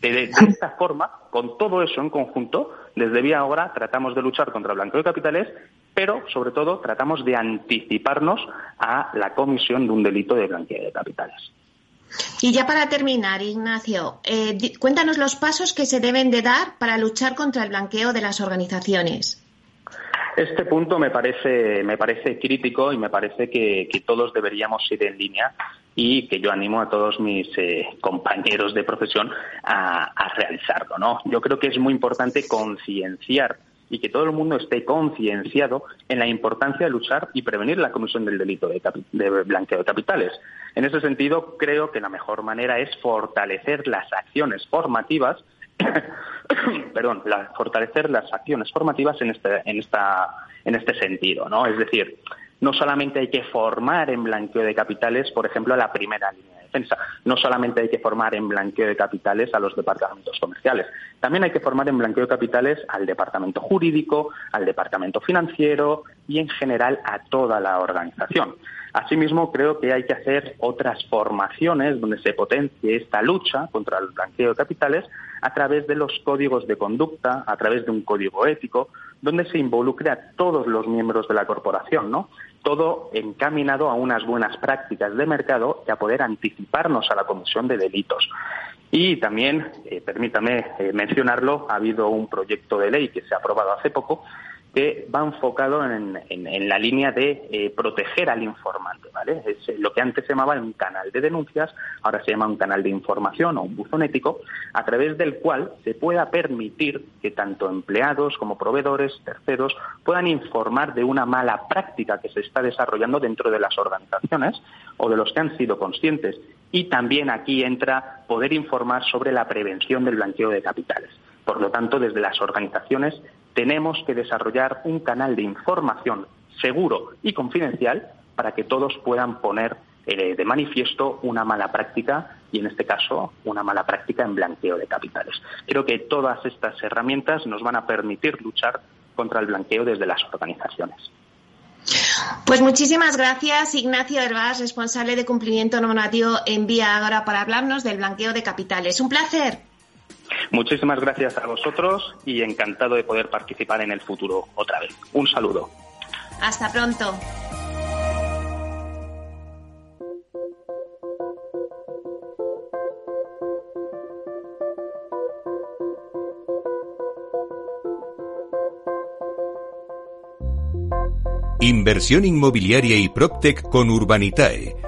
I: De, esta forma, con todo eso en conjunto, desde Vía Ahora tratamos de luchar contra el blanqueo de capitales, pero sobre todo tratamos de anticiparnos a la comisión de un delito de blanqueo de capitales.
A: Y ya para terminar, Ignacio, eh, cuéntanos los pasos que se deben de dar para luchar contra el blanqueo de las organizaciones.
I: Este punto me parece, me parece crítico y me parece que, todos deberíamos ir en línea y que yo animo a todos mis eh, compañeros de profesión a, realizarlo. ¿no? Yo creo que es muy importante concienciar y que todo el mundo esté concienciado en la importancia de luchar y prevenir la comisión del delito de, de, blanqueo de capitales. En ese sentido, creo que la mejor manera es fortalecer las acciones formativas perdón, fortalecer las acciones formativas en este, en, esta, en este sentido, ¿no? Es decir, no solamente hay que formar en blanqueo de capitales, por ejemplo, a la primera línea No solamente hay que formar en blanqueo de capitales a los departamentos comerciales. También hay que formar en blanqueo de capitales al departamento jurídico, al departamento financiero y, en general, a toda la organización. Asimismo, creo que hay que hacer otras formaciones donde se potencie esta lucha contra el blanqueo de capitales a través de los códigos de conducta, a través de un código ético, donde se involucre a todos los miembros de la corporación, ¿no? Todo encaminado a unas buenas prácticas de mercado y a poder anticiparnos a la comisión de delitos. Y también, eh, permítame eh, mencionarlo, ha habido un proyecto de ley que se ha aprobado hace poco que va enfocado en, la línea de eh, proteger al informante, ¿vale? Es eh, lo que antes se llamaba un canal de denuncias, ahora se llama un canal de información o un buzón ético, a través del cual se pueda permitir que tanto empleados como proveedores, terceros, puedan informar de una mala práctica que se está desarrollando dentro de las organizaciones o de los que han sido conscientes. Y también aquí entra poder informar sobre la prevención del blanqueo de capitales. Por lo tanto, desde las organizaciones tenemos que desarrollar un canal de información seguro y confidencial para que todos puedan poner eh, de manifiesto una mala práctica y, en este caso, una mala práctica en blanqueo de capitales. Creo que todas estas herramientas nos van a permitir luchar contra el blanqueo desde las organizaciones.
A: Pues muchísimas gracias, Ignacio Herbás, responsable de cumplimiento normativo en Vía Agora, para hablarnos del blanqueo de capitales. Un placer.
I: Muchísimas gracias a vosotros y encantado de poder participar en el futuro otra vez. Un saludo.
A: Hasta pronto.
F: Inversión inmobiliaria y PropTech con Urbanitae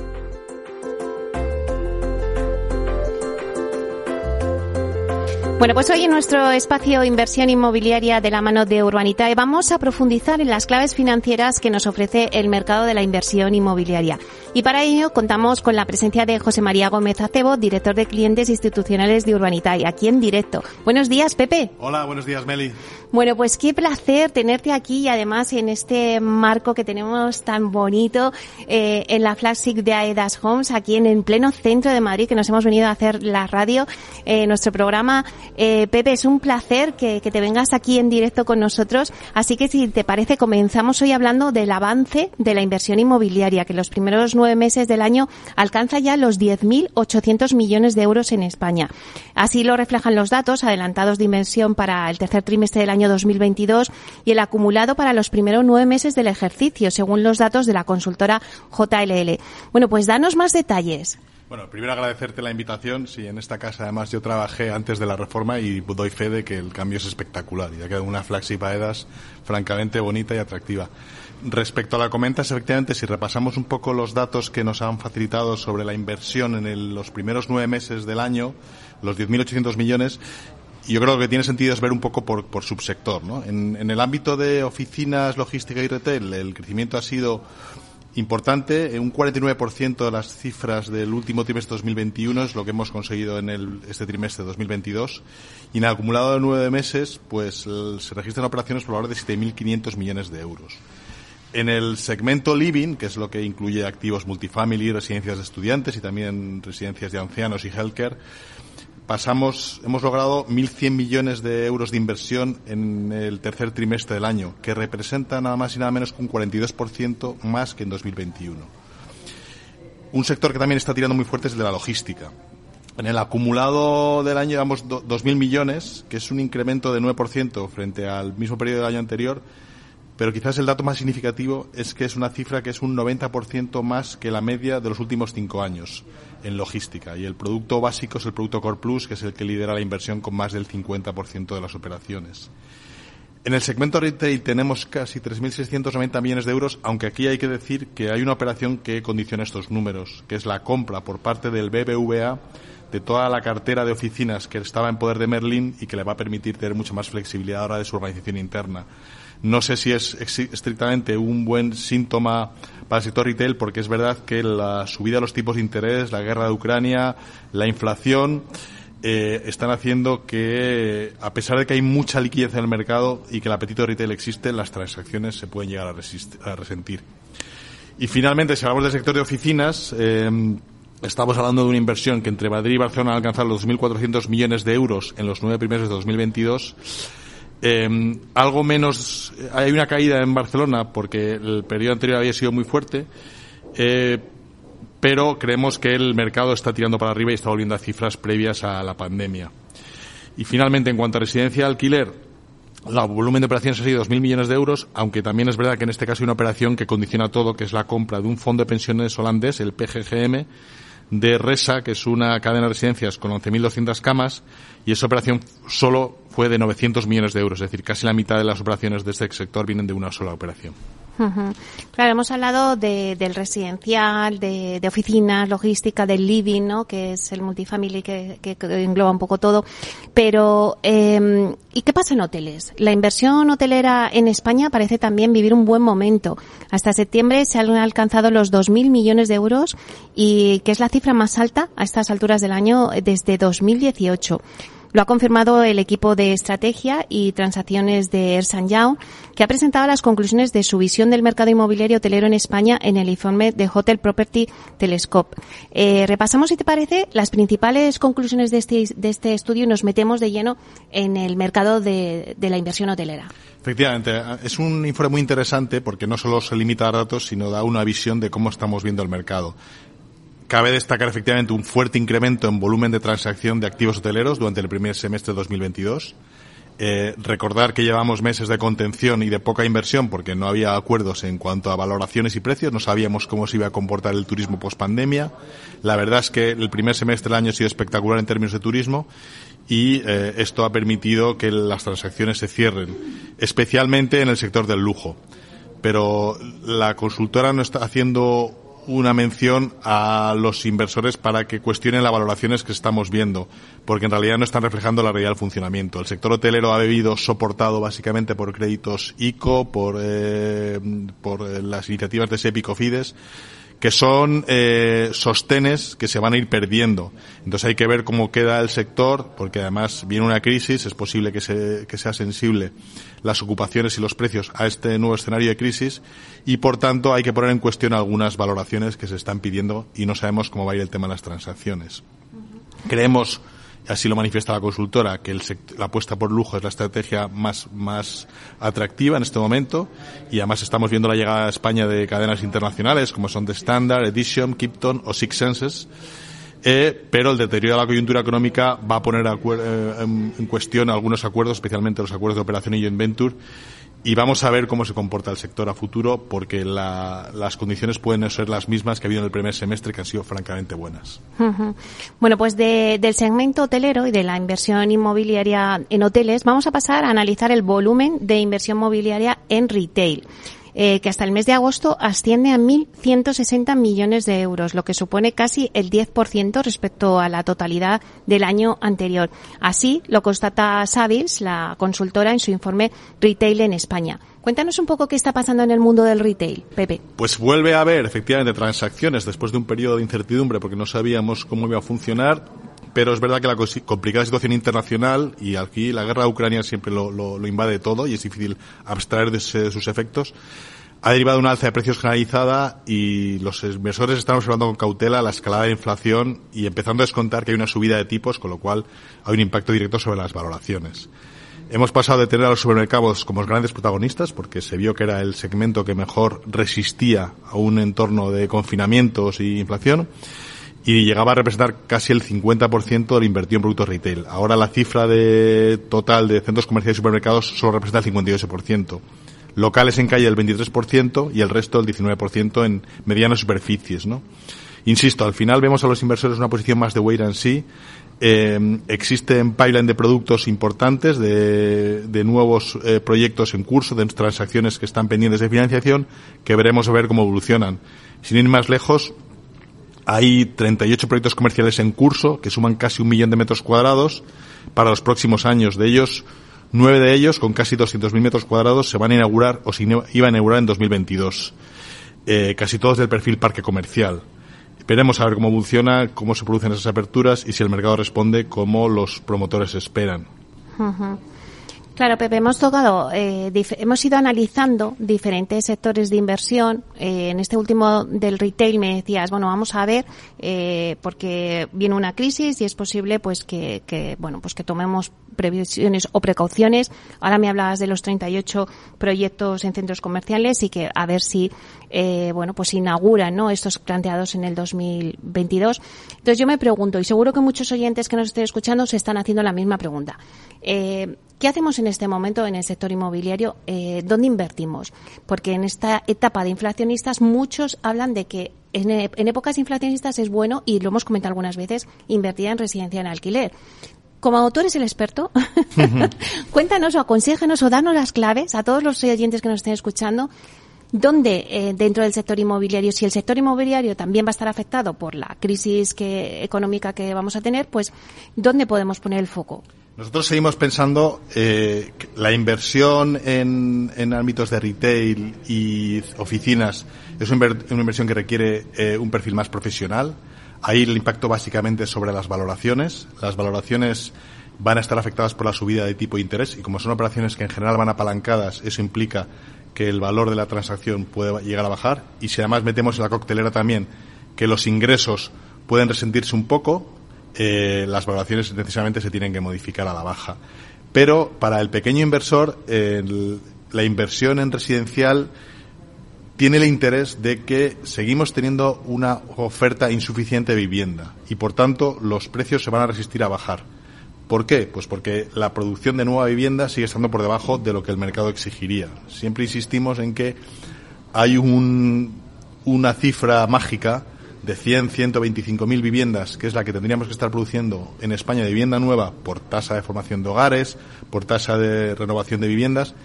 A: Bueno, pues hoy en nuestro espacio Inversión Inmobiliaria de la mano de Urbanitae vamos a profundizar en las claves financieras que nos ofrece el mercado de la inversión inmobiliaria. Y para ello contamos con la presencia de José María Gómez Acebo, director de clientes institucionales de Urbanitae, aquí en directo. Buenos días, Pepe.
J: Hola, buenos días, Meli.
A: Bueno, pues qué placer tenerte aquí y además en este marco que tenemos tan bonito eh, en la flagship de Aedas Homes, aquí en el pleno centro de Madrid, que nos hemos venido a hacer la radio, eh, nuestro programa. Eh, Pepe, es un placer que, que, te vengas aquí en directo con nosotros. Así que si te parece, comenzamos hoy hablando del avance de la inversión inmobiliaria, que en los primeros nueve meses del año alcanza ya los 10.800 millones de euros en España. Así lo reflejan los datos adelantados de inversión para el tercer trimestre del año 2022 y el acumulado para los primeros nueve meses del ejercicio, según los datos de la consultora JLL. Bueno, pues danos más detalles.
J: Bueno, primero agradecerte la invitación. Sí, en esta casa además yo trabajé antes de la reforma y doy fe de que el cambio es espectacular. Ya queda una flagship AEDAS francamente bonita y atractiva. Respecto a la comentas, efectivamente, si repasamos un poco los datos que nos han facilitado sobre la inversión en los primeros nueve meses del año, los 10.800 millones, yo creo que tiene sentido es ver un poco por, por subsector. ¿no? En, en, el ámbito de oficinas, logística y retail, el crecimiento ha sido importante. Un 49% de las cifras del último trimestre 2021 es lo que hemos conseguido en el, este trimestre 2022. Y en el acumulado de nueve meses, pues se registran operaciones por valor de 7.500 millones de euros. En el segmento living, que es lo que incluye activos multifamily, residencias de estudiantes y también residencias de ancianos y healthcare, pasamos, hemos logrado 1.100 millones de euros de inversión en el tercer trimestre del año, que representa nada más y nada menos que un 42% más que en 2021. Un sector que también está tirando muy fuerte es el de la logística. En el acumulado del año llevamos 2.000 millones, que es un incremento de 9% frente al mismo periodo del año anterior, pero quizás el dato más significativo es que es una cifra que es un 90% más que la media de los últimos cinco años en logística. Y el producto básico es el producto Core Plus, que es el que lidera la inversión con más del 50% de las operaciones. En el segmento retail tenemos casi 3.690 millones de euros, aunque aquí hay que decir que hay una operación que condiciona estos números, que es la compra por parte del BBVA de toda la cartera de oficinas que estaba en poder de Merlin y que le va a permitir tener mucha más flexibilidad ahora de su organización interna. No sé si es estrictamente un buen síntoma para el sector retail, porque es verdad que la subida de los tipos de interés, la guerra de Ucrania, la inflación, eh, están haciendo que, a pesar de que hay mucha liquidez en el mercado y que el apetito de retail existe, las transacciones se pueden llegar a, resentir. Y finalmente, si hablamos del sector de oficinas, eh, estamos hablando de una inversión que entre Madrid y Barcelona ha alcanzado los 2.400 millones de euros en los nueve primeros de 2022 eh, algo menos, hay una caída en Barcelona porque el periodo anterior había sido muy fuerte, eh, pero creemos que el mercado está tirando para arriba y está volviendo a cifras previas a la pandemia. Y finalmente, en cuanto a residencia alquiler, el volumen de operaciones ha sido 2.000 millones de euros, aunque también es verdad que en este caso hay una operación que condiciona todo, que es la compra de un fondo de pensiones holandés, el PGGM, de Resa, que es una cadena de residencias con 11.200 camas, y esa operación solo fue de 900 millones de euros, es decir, casi la mitad de las operaciones de este sector vienen de una sola operación.
A: Claro, hemos hablado de, del residencial, de, de, oficinas, logística, del living, ¿no? Que es el multifamily que, engloba un poco todo. Pero, eh, ¿y qué pasa en hoteles? La inversión hotelera en España parece también vivir un buen momento. Hasta septiembre se han alcanzado los 2.000 millones de euros y que es la cifra más alta a estas alturas del año desde 2018. Lo ha confirmado el equipo de estrategia y transacciones de Ersan Young, que ha presentado las conclusiones de su visión del mercado inmobiliario hotelero en España en el informe de Hotel Property Telescope. Eh, repasamos, si te parece, las principales conclusiones de este, de este estudio y nos metemos de lleno en el mercado de, de la inversión hotelera.
J: Efectivamente, es un informe muy interesante porque no solo se limita a datos, sino da una visión de cómo estamos viendo el mercado. Cabe destacar efectivamente un fuerte incremento en volumen de transacción de activos hoteleros durante el primer semestre de 2022. Eh, recordar que llevamos meses de contención y de poca inversión porque no había acuerdos en cuanto a valoraciones y precios, no sabíamos cómo se iba a comportar el turismo post pandemia. La verdad es que el primer semestre del año ha sido espectacular en términos de turismo y eh, esto ha permitido que las transacciones se cierren, especialmente en el sector del lujo. Pero la consultora no está haciendo una mención a los inversores para que cuestionen las valoraciones que estamos viendo, porque en realidad no están reflejando la realidad del funcionamiento. El sector hotelero ha vivido soportado básicamente por créditos ICO, por, eh, por eh, las iniciativas de SEPI Fides que son eh, sostenes que se van a ir perdiendo. Entonces hay que ver cómo queda el sector, porque además viene una crisis, es posible que, se, que sea sensible las ocupaciones y los precios a este nuevo escenario de crisis y por tanto hay que poner en cuestión algunas valoraciones que se están pidiendo y no sabemos cómo va a ir el tema de las transacciones. Creemos así lo manifiesta la consultora, que la apuesta por lujo es la estrategia más, más atractiva en este momento y además estamos viendo la llegada a España de cadenas internacionales como son The Standard, Edition, Kipton o Six Senses. Eh, pero el deterioro de la coyuntura económica va a poner eh, en, cuestión algunos acuerdos, especialmente los acuerdos de operación y joint venture, y vamos a ver cómo se comporta el sector a futuro porque las condiciones pueden ser las mismas que ha habido en el primer semestre que han sido francamente buenas.
A: Bueno, pues del segmento hotelero y de la inversión inmobiliaria en hoteles vamos a pasar a analizar el volumen de inversión mobiliaria en retail. Eh, que hasta el mes de agosto asciende a 1.160 millones de euros, lo que supone casi el 10% respecto a la totalidad del año anterior. Así lo constata Savills, la consultora, en su informe Retail en España. Cuéntanos un poco qué está pasando en el mundo del retail, Pepe.
J: Pues vuelve a haber efectivamente transacciones después de un periodo de incertidumbre porque no sabíamos cómo iba a funcionar pero es verdad que la complicada situación internacional y aquí la guerra de Ucrania siempre lo, invade todo y es difícil abstraer de, sus efectos ha derivado una alza de precios generalizada y los inversores están observando con cautela la escalada de inflación y empezando a descontar que hay una subida de tipos, con lo cual hay un impacto directo sobre las valoraciones. Hemos pasado de tener a los supermercados como los grandes protagonistas, porque se vio que era el segmento que mejor resistía a un entorno de confinamientos y inflación, y llegaba a representar casi el 50% del invertido en productos retail. Ahora la cifra de total de centros comerciales y supermercados solo representa el 58%. Locales en calle el 23% y el resto el 19% en medianas superficies, ¿no? Insisto, al final vemos a los inversores en una posición más de wait and see. Eh, existen pipeline de productos importantes, de, nuevos eh, proyectos en curso, de transacciones que están pendientes de financiación, que veremos a ver cómo evolucionan. Sin ir más lejos, hay 38 proyectos comerciales en curso que suman casi un millón de metros cuadrados para los próximos años. De ellos, nueve de ellos, con casi 200.000 metros cuadrados, se van a inaugurar o se iban a inaugurar en 2022. Eh, casi todos del perfil parque comercial. Veremos a ver cómo funciona, cómo se producen esas aperturas y si el mercado responde como los promotores esperan.
A: Claro, Pepe, hemos tocado, eh, hemos ido analizando diferentes sectores de inversión. Eh, en este último del retail me decías, bueno, vamos a ver, eh, porque viene una crisis y es posible, pues que, que, bueno, pues que tomemos previsiones o precauciones. Ahora me hablabas de los 38 proyectos en centros comerciales y que a ver si, eh, bueno, pues inauguran, ¿no? Estos planteados en el 2022. Entonces yo me pregunto, y seguro que muchos oyentes que nos estén escuchando se están haciendo la misma pregunta. Eh, ¿Qué hacemos en este momento en el sector inmobiliario? Eh, ¿Dónde invertimos? Porque en esta etapa de inflacionistas muchos hablan de que en, en, épocas inflacionistas es bueno, y lo hemos comentado algunas veces, invertir en residencia en alquiler. Como autor es el experto, cuéntanos o aconsejanos o danos las claves a todos los oyentes que nos estén escuchando ¿Dónde eh, dentro del sector inmobiliario, si el sector inmobiliario también va a estar afectado por la crisis que, económica que vamos a tener, pues ¿dónde podemos poner el foco?
J: Nosotros seguimos pensando eh, la inversión en, en, ámbitos de retail y oficinas es una, inversión que requiere eh, un perfil más profesional. Ahí el impacto básicamente es sobre las valoraciones. Las valoraciones van a estar afectadas por la subida de tipo de interés y como son operaciones que en general van apalancadas, eso implica que el valor de la transacción puede llegar a bajar y si además metemos en la coctelera también que los ingresos pueden resentirse un poco, eh, las valoraciones necesariamente se tienen que modificar a la baja. Pero para el pequeño inversor, la inversión en residencial tiene el interés de que seguimos teniendo una oferta insuficiente de vivienda y por tanto los precios se van a resistir a bajar ¿Por qué? Pues porque la producción de nueva vivienda sigue estando por debajo de lo que el mercado exigiría. Siempre insistimos en que hay un, una cifra mágica de 100, 125 mil viviendas, que es la que tendríamos que estar produciendo en España de vivienda nueva por tasa de formación de hogares, por tasa de renovación de viviendas,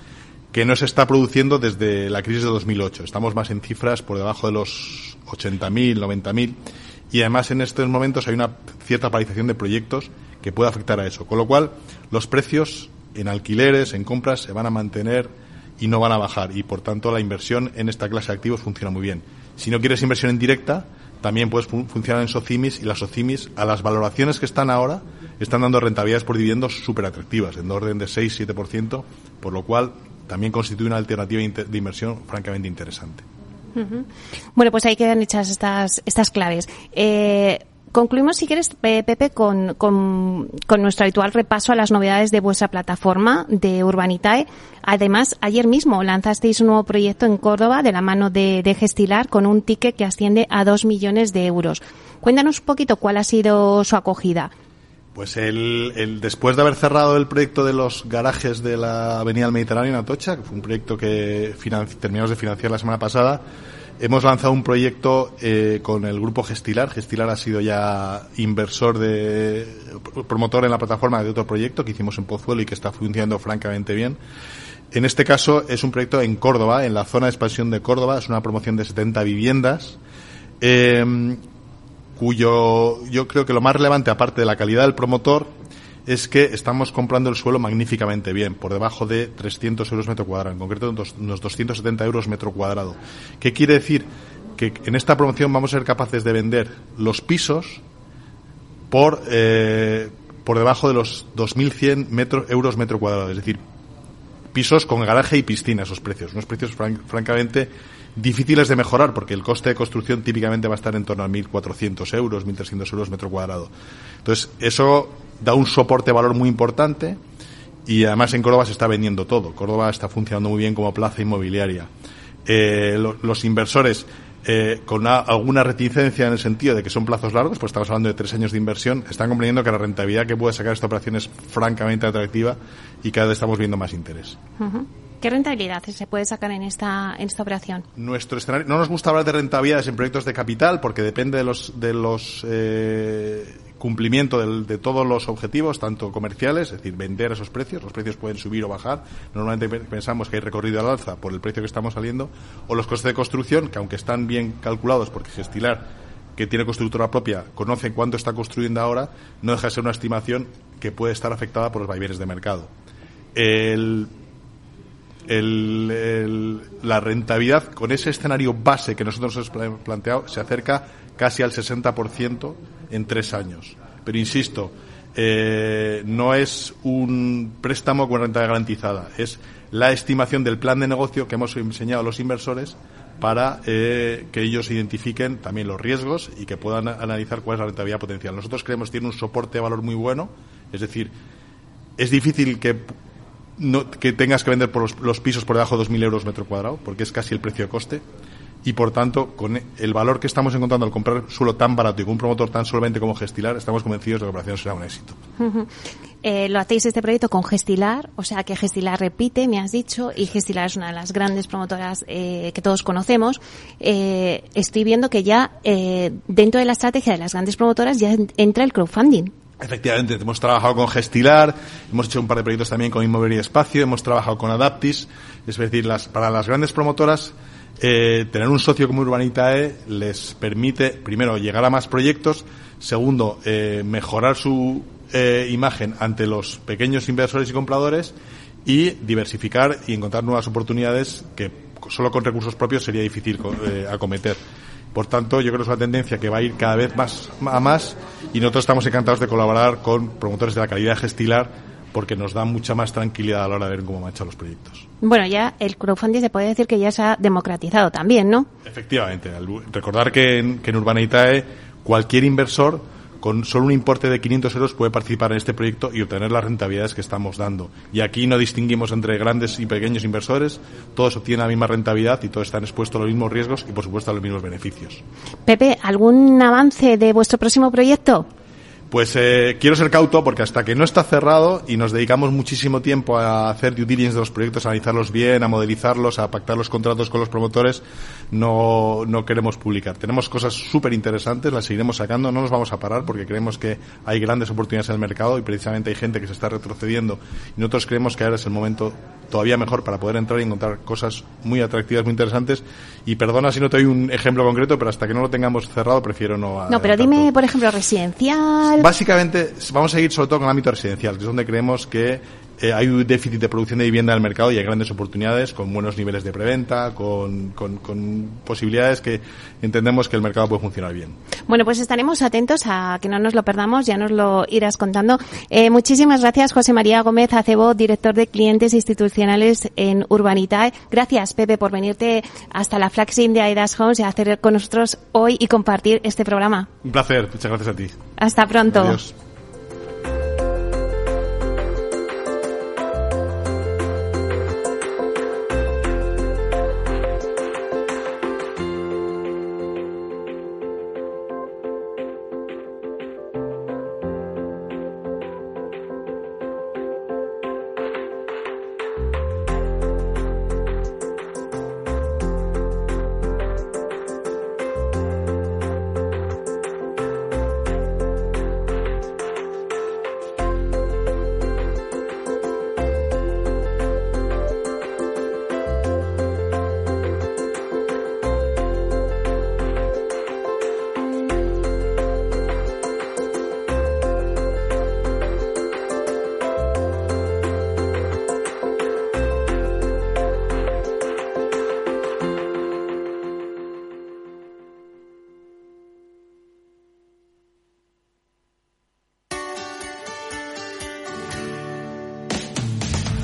J: que no se está produciendo desde la crisis de 2008. Estamos más en cifras por debajo de los 80.000, 90.000 y además en estos momentos hay una cierta paralización de proyectos que puede afectar a eso. Con lo cual, los precios en alquileres, en compras, se van a mantener y no van a bajar y por tanto la inversión en esta clase de activos funciona muy bien. Si no quieres inversión en directa, también puedes funcionar en SOCIMIS y las SOCIMIS, a las valoraciones que están ahora, están dando rentabilidades por dividendos súper atractivas, en orden de 6-7%, por lo cual también constituye una alternativa de inversión francamente interesante.
A: Bueno, pues ahí quedan hechas estas, estas claves. Eh, concluimos, si quieres, Pepe, con, con, nuestro habitual repaso a las novedades de vuestra plataforma de Urbanitae. Además, ayer mismo lanzasteis un nuevo proyecto en Córdoba de la mano de, de Gestilar con un ticket que asciende a dos millones de euros. Cuéntanos un poquito cuál ha sido su acogida.
J: Pues el, después de haber cerrado el proyecto de los garajes de la Avenida del Mediterráneo en Atocha, que fue un proyecto que terminamos de financiar la semana pasada, Hemos lanzado un proyecto eh, con el grupo Gestilar. Gestilar ha sido ya inversor de promotor en la plataforma de otro proyecto que hicimos en Pozuelo y que está funcionando francamente bien. En este caso es un proyecto en Córdoba, en la zona de expansión de Córdoba. Es una promoción de 70 viviendas. Eh, cuyo yo creo que lo más relevante, aparte de la calidad del promotor, es que estamos comprando el suelo magníficamente bien, por debajo de 300 euros metro cuadrado, en concreto unos 270 euros metro cuadrado. ¿Qué quiere decir? Que en esta promoción vamos a ser capaces de vender los pisos por, eh, por debajo de los 2.100 metros, euros metro cuadrado, es decir, pisos con garaje y piscina, esos precios, unos precios francamente difíciles de mejorar porque el coste de construcción típicamente va a estar en torno a 1.400 euros, 1.300 euros metro cuadrado. Entonces, eso da un soporte valor muy importante y además en Córdoba se está vendiendo todo. Córdoba está funcionando muy bien como plaza inmobiliaria. Eh, los inversores eh, con alguna reticencia en el sentido de que son plazos largos, pues estamos hablando de tres años de inversión, están comprendiendo que la rentabilidad que puede sacar esta operación es francamente atractiva y cada vez estamos viendo más interés.
A: ¿Qué rentabilidad se puede sacar en esta, en esta operación?
J: Nuestro escenario, no nos gusta hablar de rentabilidades en proyectos de capital porque depende de los, de los eh, cumplimiento de todos los objetivos, tanto comerciales, es decir, vender esos precios, los precios pueden subir o bajar, normalmente pensamos que hay recorrido al alza por el precio que estamos saliendo, o los costes de construcción, que aunque están bien calculados porque Gestilar que tiene constructora propia conoce cuánto está construyendo ahora, no deja de ser una estimación que puede estar afectada por los vaivenes de mercado. El la rentabilidad con ese escenario base que nosotros hemos planteado se acerca casi al 60% en tres años. Pero insisto, eh, no es un préstamo con renta garantizada, es la estimación del plan de negocio que hemos enseñado a los inversores para eh, que ellos identifiquen también los riesgos y que puedan analizar cuál es la rentabilidad potencial. Nosotros creemos que tiene un soporte de valor muy bueno, es decir, es difícil que no, que tengas que vender por los, pisos por debajo de 2.000 euros metro cuadrado, porque es casi el precio de coste. Y por tanto, con el valor que estamos encontrando al comprar suelo tan barato y con un promotor tan solvente como Gestilar, estamos convencidos de que la operación será un éxito.
A: Eh, lo hacéis este proyecto con Gestilar, o sea que Gestilar repite, me has dicho, y Gestilar es una de las grandes promotoras eh, que todos conocemos. Eh, estoy viendo que ya dentro de la estrategia de las grandes promotoras ya entra el crowdfunding.
J: Efectivamente, hemos trabajado con Gestilar, hemos hecho un par de proyectos también con Inmobiliaria Espacio, hemos trabajado con Adaptis, es decir, las, para las grandes promotoras, eh, tener un socio como Urbanitae les permite, primero, llegar a más proyectos, segundo, eh, mejorar su eh, imagen ante los pequeños inversores y compradores y diversificar y encontrar nuevas oportunidades que solo con recursos propios sería difícil acometer. Por tanto, yo creo que es una tendencia que va a ir cada vez más a más y nosotros estamos encantados de colaborar con promotores de la calidad de Gestilar porque nos da mucha más tranquilidad a la hora de ver cómo marchan los proyectos.
A: Bueno, ya el crowdfunding se puede decir que ya se ha democratizado también, ¿no?
J: Efectivamente. Recordar que en, que en Urbanitae cualquier inversor con solo un importe de 500 euros puede participar en este proyecto y obtener las rentabilidades que estamos dando. Y aquí no distinguimos entre grandes y pequeños inversores, todos obtienen la misma rentabilidad y todos están expuestos a los mismos riesgos y, por supuesto, a los mismos beneficios.
A: Pepe, ¿algún avance de vuestro próximo proyecto?
J: Pues eh, quiero ser cauto porque hasta que no está cerrado y nos dedicamos muchísimo tiempo a hacer due diligence de los proyectos, a analizarlos bien, a modelizarlos, a pactar los contratos con los promotores, no, no queremos publicar. Tenemos cosas súper interesantes, las seguiremos sacando, no nos vamos a parar porque creemos que hay grandes oportunidades en el mercado y precisamente hay gente que se está retrocediendo y nosotros creemos que ahora es el momento todavía mejor para poder entrar y encontrar cosas muy atractivas, muy interesantes. Y perdona si no te doy un ejemplo concreto, pero hasta que no lo tengamos cerrado prefiero no.
A: No, pero dime, por ejemplo, residencial.
J: Básicamente, vamos a seguir sobre todo con el ámbito residencial, que es donde creemos que eh, hay un déficit de producción de vivienda en el mercado y hay grandes oportunidades con buenos niveles de preventa, con, con, con, posibilidades que entendemos que el mercado puede funcionar bien.
A: Bueno, pues estaremos atentos a que no nos lo perdamos, ya nos lo irás contando. Eh, muchísimas gracias, José María Gómez Acebo, director de clientes institucionales en Urbanitae. Gracias, Pepe, por venirte hasta la Flaxin de Aidas Homes y hacer con nosotros hoy y compartir este programa.
J: Un placer, muchas gracias a ti.
A: Hasta pronto.
J: Adiós.